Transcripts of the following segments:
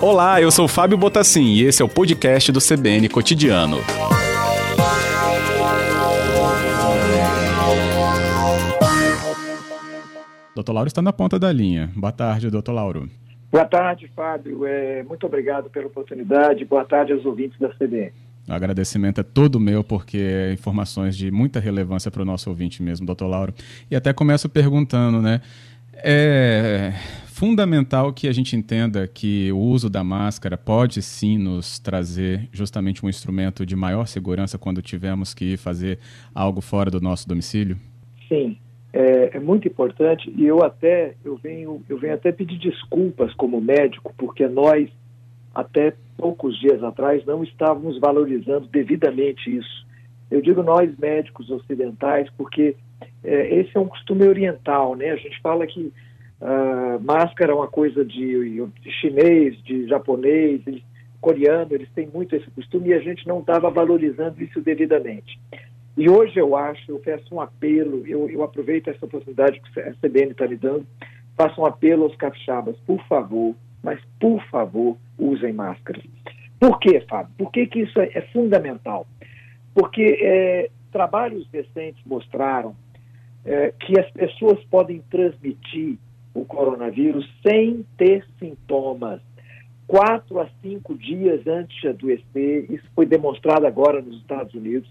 Olá, eu sou Fábio Botassin e esse é o podcast do CBN Cotidiano. Doutor Lauro está na ponta da linha. Boa tarde, doutor Lauro. Boa tarde, Fábio. É, muito obrigado pela oportunidade. Boa tarde aos ouvintes da CBN. O agradecimento é todo meu, porque é informações de muita relevância para o nosso ouvinte mesmo, doutor Lauro. E até começo perguntando, né? É fundamental que a gente entenda que o uso da máscara pode sim nos trazer justamente um instrumento de maior segurança quando tivermos que fazer algo fora do nosso domicílio? Sim, é, é, muito importante e eu até eu venho eu venho até pedir desculpas como médico porque nós até poucos dias atrás não estávamos valorizando devidamente isso. Eu digo nós médicos ocidentais porque é, esse é um costume oriental, né? A gente fala que uh, máscara é uma coisa de, de chinês, de japonês, de coreano, eles têm muito esse costume e a gente não estava valorizando isso devidamente. E hoje eu acho, eu peço um apelo, eu, eu aproveito essa oportunidade que a CBN está me dando, faço um apelo aos capixabas, por favor, mas por favor, usem máscaras. Por quê, Fábio? Por que, que isso é, é fundamental? Porque é, trabalhos recentes mostraram é, que as pessoas podem transmitir o coronavírus sem ter sintomas. Quatro a cinco dias antes de adoecer, isso foi demonstrado agora nos Estados Unidos.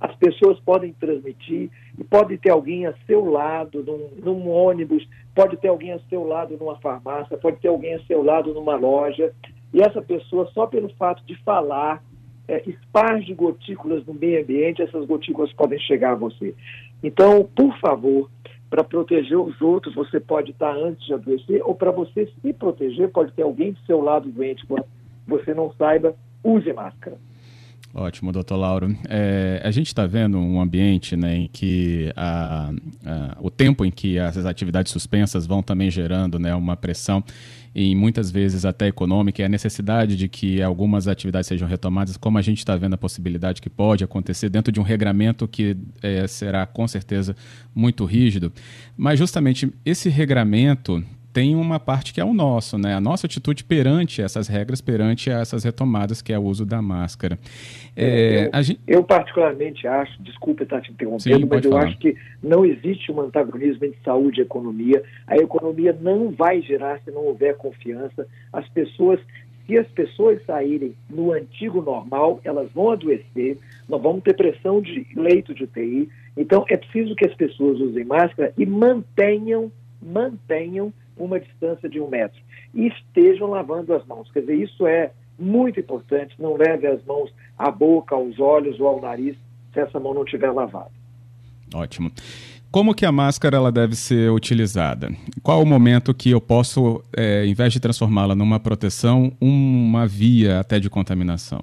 As pessoas podem transmitir e pode ter alguém a seu lado num, num ônibus, pode ter alguém a seu lado numa farmácia, pode ter alguém a seu lado numa loja. E essa pessoa, só pelo fato de falar, é, esparge gotículas no meio ambiente, essas gotículas podem chegar a você. Então, por favor, para proteger os outros, você pode estar antes de adoecer, ou para você se proteger, pode ter alguém do seu lado doente, quando você não saiba, use máscara. Ótimo, doutor Lauro. É, a gente está vendo um ambiente né, em que a, a, o tempo em que as atividades suspensas vão também gerando né, uma pressão e muitas vezes até econômica, e a necessidade de que algumas atividades sejam retomadas, como a gente está vendo a possibilidade que pode acontecer dentro de um regramento que é, será com certeza muito rígido. Mas justamente esse regramento tem uma parte que é o nosso, né? A nossa atitude perante essas regras, perante essas retomadas, que é o uso da máscara. É, eu, gente... eu, particularmente acho, desculpe estar te interrompendo, Sim, mas eu falar. acho que não existe um antagonismo entre saúde e economia. A economia não vai gerar se não houver confiança. As pessoas se as pessoas saírem no antigo normal, elas vão adoecer, nós vamos ter pressão de leito de UTI. Então, é preciso que as pessoas usem máscara e mantenham, mantenham uma distância de um metro. E estejam lavando as mãos. Quer dizer, isso é muito importante. Não leve as mãos à boca, aos olhos ou ao nariz se essa mão não estiver lavada. Ótimo. Como que a máscara ela deve ser utilizada? Qual o momento que eu posso, é, em vez de transformá-la numa proteção, uma via até de contaminação?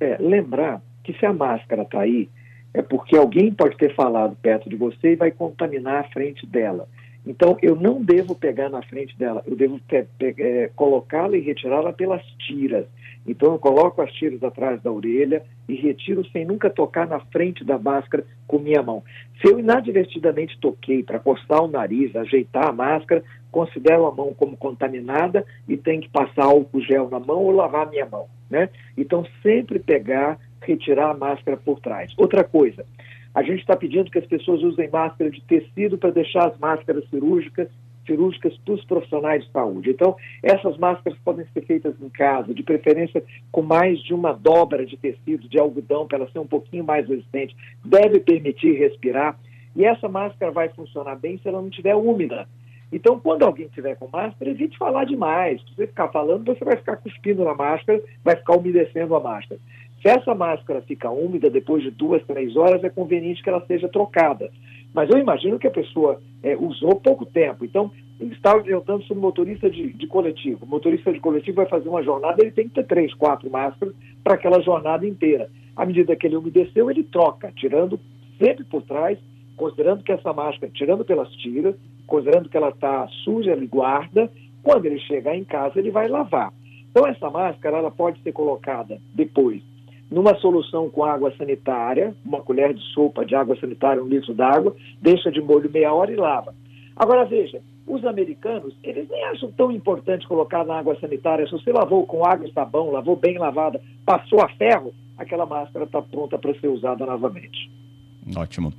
É, lembrar que se a máscara está aí, é porque alguém pode ter falado perto de você e vai contaminar a frente dela. Então, eu não devo pegar na frente dela, eu devo é, colocá-la e retirá-la pelas tiras. Então, eu coloco as tiras atrás da orelha e retiro sem nunca tocar na frente da máscara com minha mão. Se eu inadvertidamente toquei para coçar o nariz, ajeitar a máscara, considero a mão como contaminada e tenho que passar álcool gel na mão ou lavar minha mão. Né? Então, sempre pegar, retirar a máscara por trás. Outra coisa, a gente está pedindo que as pessoas usem máscara de tecido para deixar as máscaras cirúrgicas cirúrgicas para os profissionais de saúde. Então, essas máscaras podem ser feitas em casa, de preferência com mais de uma dobra de tecido, de algodão, para ela ser um pouquinho mais resistente. Deve permitir respirar. E essa máscara vai funcionar bem se ela não estiver úmida. Então, quando alguém estiver com máscara, evite falar demais. Se você ficar falando, você vai ficar cuspindo na máscara, vai ficar umedecendo a máscara. Se essa máscara fica úmida depois de duas, três horas, é conveniente que ela seja trocada. Mas eu imagino que a pessoa é, usou pouco tempo. Então, estava orientando sobre motorista de, de, coletivo. O motorista de coletivo vai fazer uma jornada, ele tem que ter três, quatro máscaras para aquela jornada inteira. À medida que ele umedeceu, ele troca, tirando sempre por trás, considerando que essa máscara, tirando pelas tiras, considerando que ela está suja, ele guarda. Quando ele chegar em casa, ele vai lavar. Então, essa máscara ela pode ser colocada depois numa solução com água sanitária, uma colher de sopa de água sanitária, um litro d'água, deixa de molho meia hora e lava. Agora veja, Os americanos, eles nem acham tão importante colocar na água sanitária. Se você lavou com água e sabão, lavou bem lavada, passou a ferro, aquela máscara está pronta para ser usada novamente. Ótimo.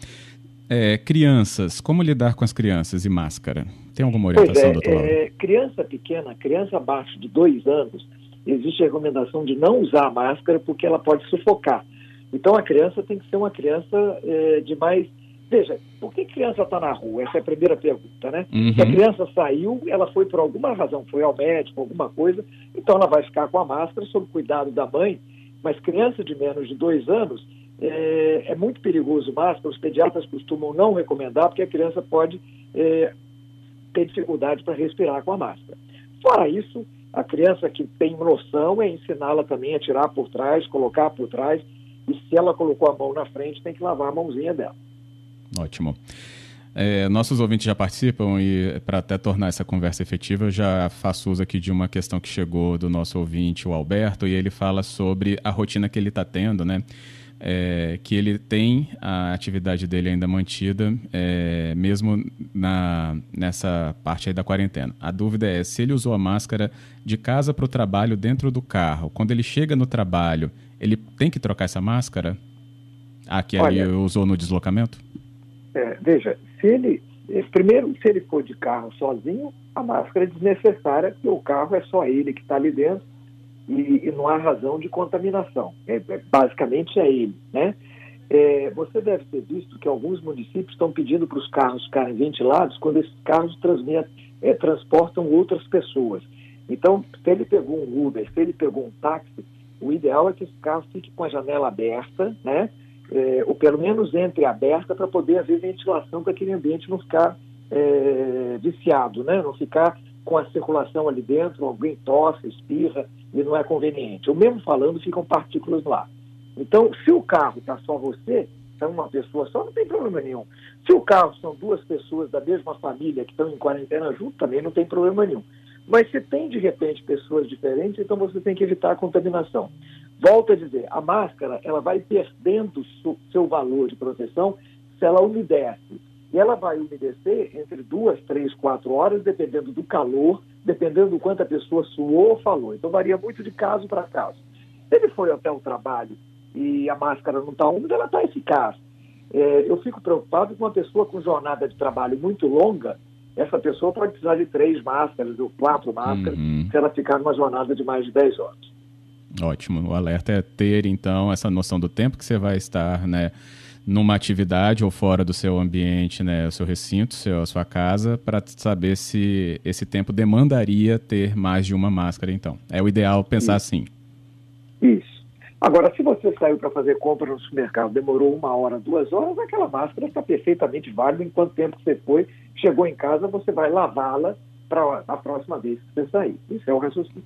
É, crianças, como lidar com as crianças e máscara? Tem alguma orientação, é, doutor? É, criança pequena, criança abaixo de dois anos, existe a recomendação de não usar a máscara porque ela pode sufocar. Então a criança tem que ser uma criança é, de mais. Veja, por que criança está na rua? Essa é a primeira pergunta, né? Uhum. Se a criança saiu, ela foi por alguma razão, foi ao médico, alguma coisa, então ela vai ficar com a máscara sob cuidado da mãe. Mas criança de menos de dois anos, é, é, muito perigoso máscara, os pediatras costumam não recomendar, porque a criança pode é, ter dificuldade para respirar com a máscara. Fora isso, a criança que tem noção é ensiná-la também a tirar por trás, colocar por trás, e se ela colocou a mão na frente, tem que lavar a mãozinha dela. Ótimo. É, nossos ouvintes já participam e, para até tornar essa conversa efetiva, eu já faço uso aqui de uma questão que chegou do nosso ouvinte, o Alberto, e ele fala sobre a rotina que ele está tendo, né? É, que ele tem a atividade dele ainda mantida, é, mesmo na, nessa parte aí da quarentena. A dúvida é se ele usou a máscara de casa para o trabalho dentro do carro. Quando ele chega no trabalho, ele tem que trocar essa máscara? A que Olha, ele usou no deslocamento? É, veja, se ele. Primeiro, se ele for de carro sozinho, a máscara é desnecessária, porque o carro é só ele que está ali dentro e, e, não há razão de contaminação. É, é, basicamente é ele, né? É, você deve ter visto que alguns municípios estão pedindo para os carros ficarem ventilados quando esses carros é, transportam outras pessoas. Então, se ele pegou um Uber, se ele pegou um táxi, o ideal é que esse carro fique com a janela aberta, né? É, ou pelo menos entre aberta para poder haver ventilação para aquele ambiente não ficar é, viciado, né? Não ficar com a circulação ali dentro, alguém tosse, espirra e não é conveniente. Ou mesmo falando, ficam partículas lá. Então, se o carro está só você, é uma pessoa só, não tem problema nenhum. Se o carro são duas pessoas da mesma família que estão em quarentena junto, também não tem problema nenhum. Mas se tem, de repente, pessoas diferentes, então você tem que evitar a contaminação. Volto a dizer, a máscara ela vai perdendo seu valor de proteção se ela umedece. E ela vai umedecer entre duas, três, quatro horas, dependendo do calor, dependendo do quanto a pessoa suou ou falou. Então varia muito de caso para caso. Se ele foi até o trabalho e a máscara não está úmida, ela está eficaz. É, eu fico preocupado com uma pessoa com jornada de trabalho muito longa, essa pessoa pode precisar de três máscaras ou quatro máscaras uhum. se ela ficar numa jornada de mais de 10 horas. Ótimo. O alerta é ter, então, essa noção do tempo que você vai estar, né? Numa atividade ou fora do seu ambiente, né, o seu recinto, seu, a sua casa, para saber se esse tempo demandaria ter mais de uma máscara, então. É o ideal pensar Isso. assim. Isso. Agora, se você saiu para fazer compra no supermercado, demorou uma hora, duas horas, aquela máscara está perfeitamente válida enquanto tempo que você foi, chegou em casa, você vai lavá-la para a próxima vez que você sair. Isso é o raciocínio.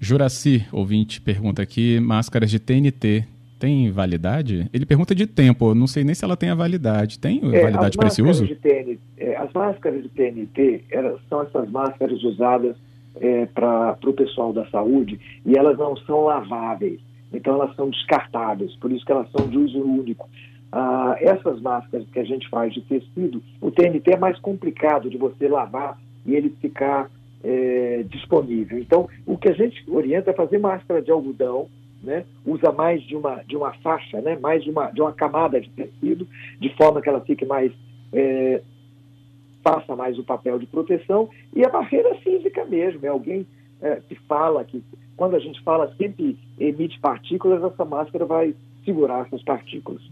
Juraci, ouvinte, pergunta aqui: máscaras de TNT tem validade? Ele pergunta de tempo, não sei nem se ela tem a validade. Tem é, validade para esse uso? De TNT, é, as máscaras de TNT elas são essas máscaras usadas é, para o pessoal da saúde e elas não são laváveis, então elas são descartáveis, por isso que elas são de uso único. Ah, essas máscaras que a gente faz de tecido, o TNT é mais complicado de você lavar e ele ficar é, disponível. Então, o que a gente orienta é fazer máscara de algodão, né? usa mais de uma, de uma faixa, né? mais de uma, de uma camada de tecido, de forma que ela fique mais. É, faça mais o papel de proteção. E a barreira física mesmo, é alguém é, que fala que, quando a gente fala sempre emite partículas, essa máscara vai segurar essas partículas.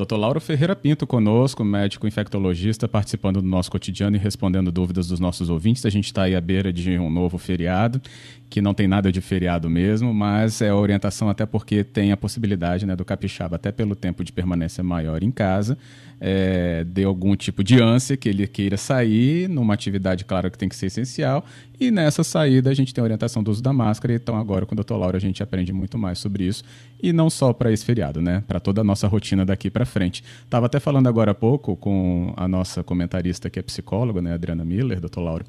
Dr. Lauro Ferreira Pinto conosco, médico infectologista, participando do nosso cotidiano e respondendo dúvidas dos nossos ouvintes. A gente está aí à beira de um novo feriado, que não tem nada de feriado mesmo, mas é orientação até porque tem a possibilidade né, do capixaba, até pelo tempo de permanência maior em casa, é, de algum tipo de ânsia que ele queira sair, numa atividade, claro, que tem que ser essencial, e nessa saída a gente tem a orientação do uso da máscara, então agora com o Dr. Lauro a gente aprende muito mais sobre isso, e não só para esse feriado, né? Para toda a nossa rotina daqui para frente. Estava até falando agora há pouco com a nossa comentarista que é psicóloga, né, Adriana Miller, Dr. Lauro,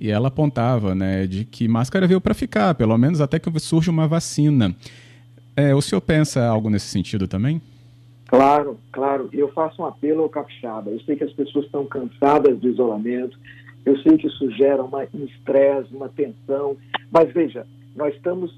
e ela apontava, né, de que máscara veio para ficar, pelo menos até que surja uma vacina. É, o senhor pensa algo nesse sentido também? Claro, claro. Eu faço um apelo ao capixaba. Eu sei que as pessoas estão cansadas do isolamento, Eu sei que isso gera uma, um estresse, uma tensão, mas veja, nós estamos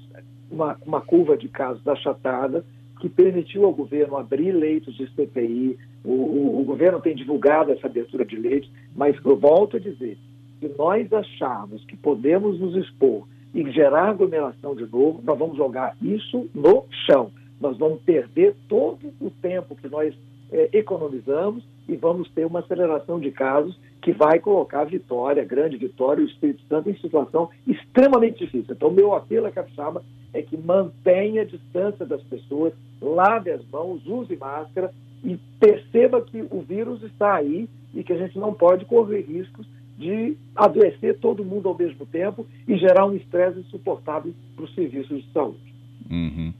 uma, uma curva de casos achatada que permitiu ao governo abrir leitos de CPI. O, o, o, governo tem divulgado essa abertura de leitos, mas eu volto a dizer: se nós acharmos que podemos nos expor e gerar aglomeração de novo, nós vamos jogar isso no chão. Nós vamos perder todo o tempo que nós é, economizamos e vamos ter uma aceleração de casos que vai colocar a Vitória, a grande Vitória, o Espírito Santo em situação extremamente difícil. Então, meu apelo a Capixaba é que mantenha a distância das pessoas, lave as mãos, use máscara e perceba que o vírus está aí e que a gente não pode correr riscos de adoecer todo mundo ao mesmo tempo e gerar um estresse insuportável para os serviços de saúde. Uhum.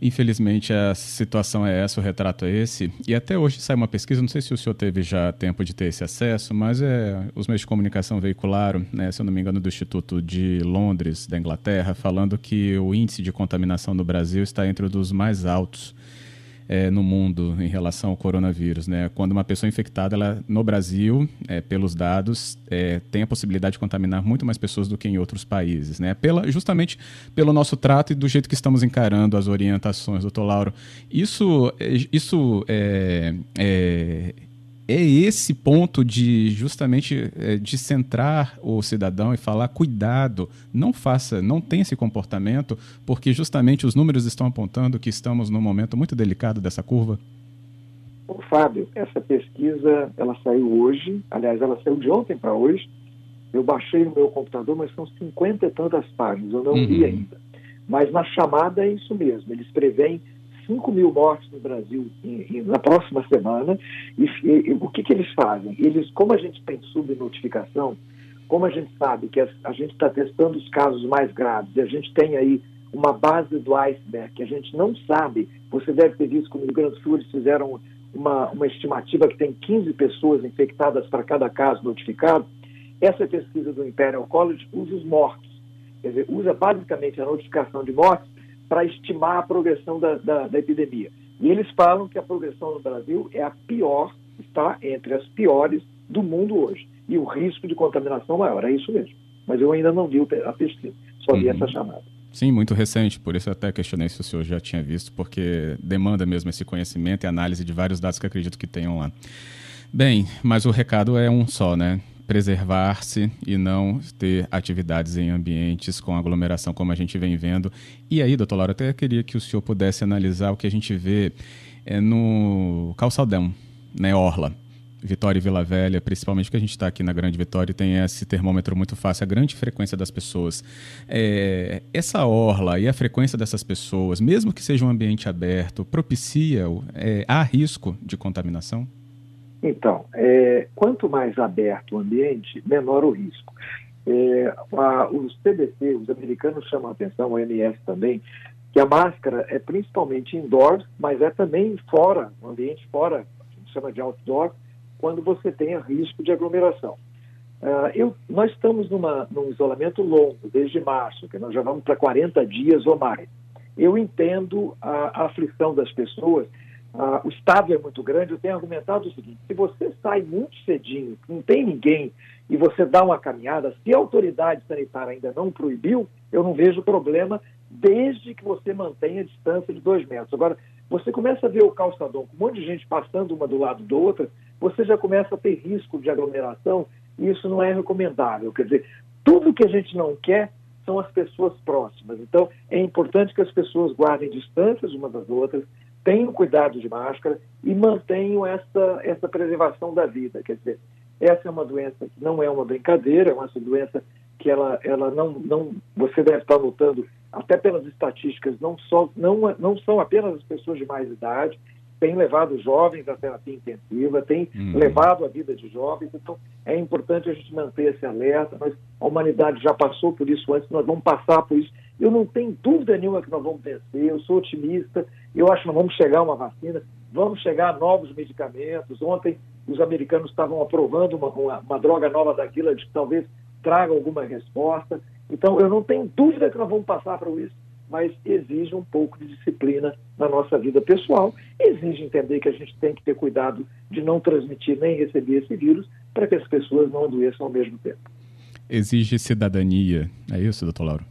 Infelizmente a situação é essa, o retrato é esse. E até hoje sai uma pesquisa, não sei se o senhor teve já tempo de ter esse acesso, mas é, os meios de comunicação veicularam, né, se eu não me engano, do Instituto de Londres, da Inglaterra, falando que o índice de contaminação no Brasil está entre os mais altos é, no mundo em relação ao coronavírus. Né? Quando uma pessoa infectada, ela, no Brasil, é, pelos dados, é, tem a possibilidade de contaminar muito mais pessoas do que em outros países. Né? Pela, justamente pelo nosso trato e do jeito que estamos encarando as orientações, doutor Lauro. Isso, é, isso é, é esse ponto de justamente é, de centrar o cidadão e falar cuidado, não faça, não tenha esse comportamento, porque justamente os números estão apontando que estamos num momento muito delicado dessa curva? Ô, Fábio, essa pesquisa ela saiu hoje, aliás, ela saiu de ontem para hoje. Eu baixei no meu computador, mas são cinquenta e tantas páginas, eu não uhum. li ainda. Mas na chamada é isso mesmo, eles preveem 5 mil mortes no Brasil em, em, na próxima semana. E, e, o que, que eles fazem? Eles, como a gente tem subnotificação, como a gente sabe que a, a gente está testando os casos mais graves e a gente tem aí uma base do iceberg que a gente não sabe, você deve ter visto que no Rio Grande fizeram uma, uma estimativa que tem 15 pessoas infectadas para cada caso notificado. Essa pesquisa do Imperial College usa os mortos, quer dizer, usa basicamente a notificação de mortes para estimar a progressão da, da, da, epidemia. E eles falam que a progressão no Brasil é a pior, está entre as piores do mundo hoje. E o risco de contaminação maior, é isso mesmo. Mas eu ainda não vi a pesquisa, só vi uhum. essa chamada. Sim, muito recente, por isso até questionei se o senhor já tinha visto, porque demanda mesmo esse conhecimento e análise de vários dados que acredito que tenham lá. Bem, mas o recado é um só, né? Preservar-se e não ter atividades em ambientes com aglomeração, como a gente vem vendo. E aí, doutor Laura, até queria que o senhor pudesse analisar o que a gente vê é, no calçadão, né, Orla. Vitória e Vila Velha, principalmente porque a gente está aqui na Grande Vitória e tem esse termômetro muito fácil, a grande frequência das pessoas. É, essa orla e a frequência dessas pessoas, mesmo que seja um ambiente aberto, propicia, é, há risco de contaminação? Então, é, quanto mais aberto o ambiente, menor o risco. É, a, os CDC, os americanos chamam a atenção, o OMS também, que a máscara é principalmente indoor, mas é também fora, um ambiente fora, a gente chama de outdoor, quando você tenha risco de aglomeração. Uh, eu, nós estamos numa, num isolamento longo, desde março, que nós já vamos para 40 dias ou mais. Eu entendo a, a aflição das pessoas ah, o Estado é muito grande, eu tenho argumentado o seguinte: se você sai muito cedinho, não tem ninguém, e você dá uma caminhada, se a autoridade sanitária ainda não proibiu, eu não vejo problema, desde que você mantenha a distância de dois metros. Agora, você começa a ver o calçadão com um monte de gente passando uma do lado do outro, você já começa a ter risco de aglomeração, e isso não é recomendável. Quer dizer, tudo que a gente não quer são as pessoas próximas. Então, é importante que as pessoas guardem distâncias umas das outras, tenham cuidado de máscara e mantenham essa, essa preservação da vida. Quer dizer, essa é uma doença que não é uma brincadeira, é uma doença que ela, ela não, não, você deve estar notando, até pelas estatísticas, não, só, não, não são apenas as pessoas de mais idade, tem levado jovens à terapia intensiva, tem uhum. levado a vida de jovens, então é importante a gente manter esse alerta, mas a humanidade já passou por isso antes, nós vamos passar por isso. Eu não tenho dúvida nenhuma que nós vamos vencer, eu sou otimista, eu acho que nós vamos chegar a uma vacina, vamos chegar a novos medicamentos. Ontem os americanos estavam aprovando uma, uma, uma droga nova daquilo que talvez traga alguma resposta. Então eu não tenho dúvida que nós vamos passar por isso mas exige um pouco de disciplina na nossa vida pessoal, exige entender que a gente tem que ter cuidado de não transmitir nem receber esse vírus para que as pessoas não adoeçam ao mesmo tempo. Exige cidadania, é isso, doutor Lauro?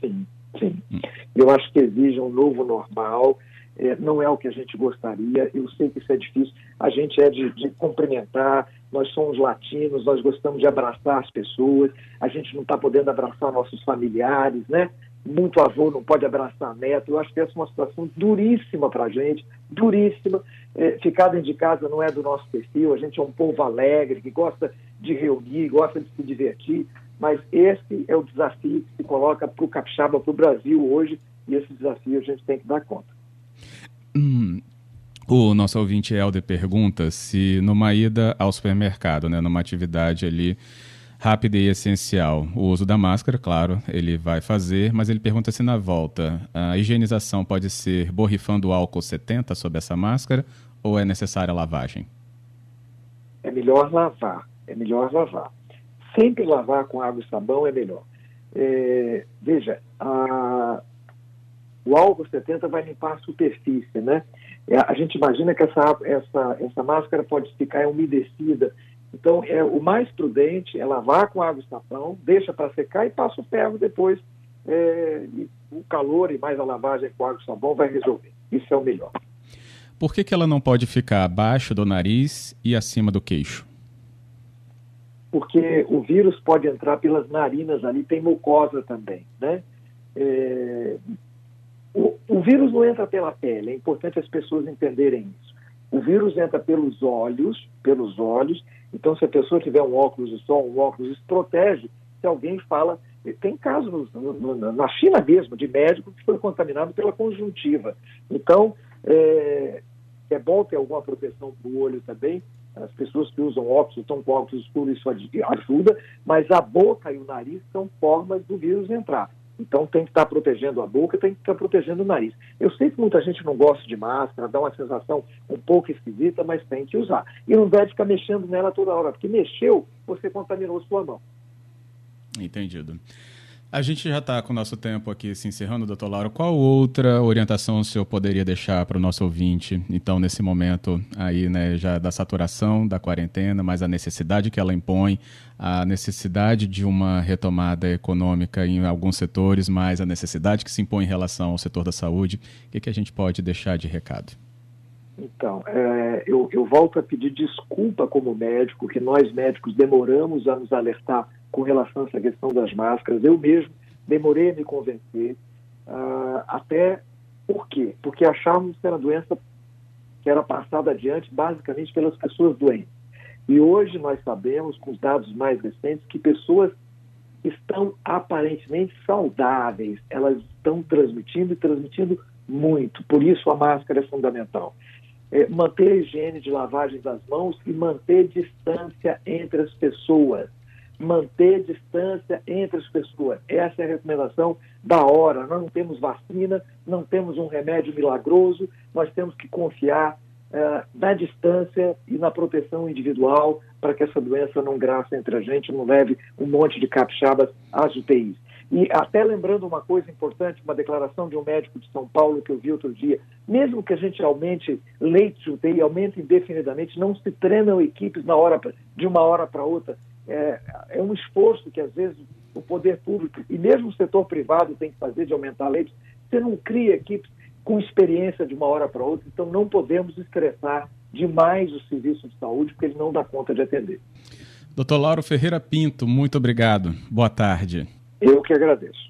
Sim, sim. Hum. Eu acho que exige um novo normal, é, não é o que a gente gostaria, eu sei que isso é difícil, a gente é de, de cumprimentar, nós somos latinos, nós gostamos de abraçar as pessoas, a gente não está podendo abraçar nossos familiares, né? Muito avô não pode abraçar neto. Eu acho que essa é uma situação duríssima para a gente, duríssima. É, ficar dentro de casa não é do nosso perfil. A gente é um povo alegre, que gosta de reunir, gosta de se divertir. Mas esse é o desafio que se coloca para o capixaba, para o Brasil hoje, e esse desafio a gente tem que dar conta. Hum, o nosso ouvinte Helder pergunta se numa ida ao supermercado, né, numa atividade ali rápida e essencial, o uso da máscara, claro, ele vai fazer, mas ele pergunta se na volta a higienização pode ser borrifando álcool 70 sobre essa máscara ou é necessária lavagem? É melhor lavar, é melhor lavar. Sempre lavar com água e sabão é melhor. É, veja, a, o álcool 70 vai limpar a superfície, né? É, a gente imagina que essa, essa, essa máscara pode ficar umedecida. Então, é, o mais prudente é lavar com água e sabão, deixa para secar e passa o ferro depois. É, o calor e mais a lavagem com água e sabão vai resolver. Isso é o melhor. Por que, que ela não pode ficar abaixo do nariz e acima do queixo? Porque o vírus pode entrar pelas narinas ali, tem mucosa também, né? É, o, o vírus não entra pela pele, é importante as pessoas entenderem isso. O vírus entra pelos olhos, pelos olhos. Então, se a pessoa tiver um óculos de sol, um óculos, isso protege. Se alguém fala, tem casos no, no, na China mesmo de médico que foi contaminado pela conjuntiva. Então, é, é bom ter alguma proteção para o olho também. As pessoas que usam óculos, estão com óculos escuros, isso ajuda, mas a boca e o nariz são formas do vírus entrar. Então tem que estar protegendo a boca, tem que estar protegendo o nariz. Eu sei que muita gente não gosta de máscara, dá uma sensação um pouco esquisita, mas tem que usar. E não deve ficar mexendo nela toda hora, porque mexeu, você contaminou sua mão. Entendido. A gente já está com o nosso tempo aqui se encerrando, doutor Lauro. Qual outra orientação o senhor poderia deixar para o nosso ouvinte, então, nesse momento aí, né, já da saturação da quarentena, mas a necessidade que ela impõe, a necessidade de uma retomada econômica em alguns setores, mas a necessidade que se impõe em relação ao setor da saúde, o que, que a gente pode deixar de recado? Então, é, eu, eu volto a pedir desculpa como médico, que nós médicos demoramos a nos alertar com relação a essa questão das máscaras. Eu mesmo demorei a me convencer, uh, até por quê? Porque achávamos que era uma doença que era passada adiante basicamente pelas pessoas doentes. E hoje nós sabemos, com os dados mais recentes, que pessoas estão aparentemente saudáveis, elas estão transmitindo e transmitindo muito. Por isso a máscara é fundamental. É, manter a higiene de lavagem das mãos e manter distância entre as pessoas manter distância entre as pessoas. Essa é a recomendação da hora. Nós não temos vacina, não temos um remédio milagroso, nós temos que confiar uh, na distância e na proteção individual para que essa doença não graça entre a gente, não leve um monte de capixabas às UTIs. E até lembrando uma coisa importante, uma declaração de um médico de São Paulo que eu vi outro dia, mesmo que a gente aumente leitos de UTI, aumente indefinidamente, não se treinam equipes na hora de uma hora para outra é, é um esforço que às vezes o poder público e mesmo o setor privado tem que fazer de aumentar leitos. Você não cria equipes com experiência de uma hora para outra, então não podemos estressar demais o serviço de saúde, porque ele não dá conta de atender. Doutor Lauro Ferreira Pinto, muito obrigado. Boa tarde. Eu que agradeço.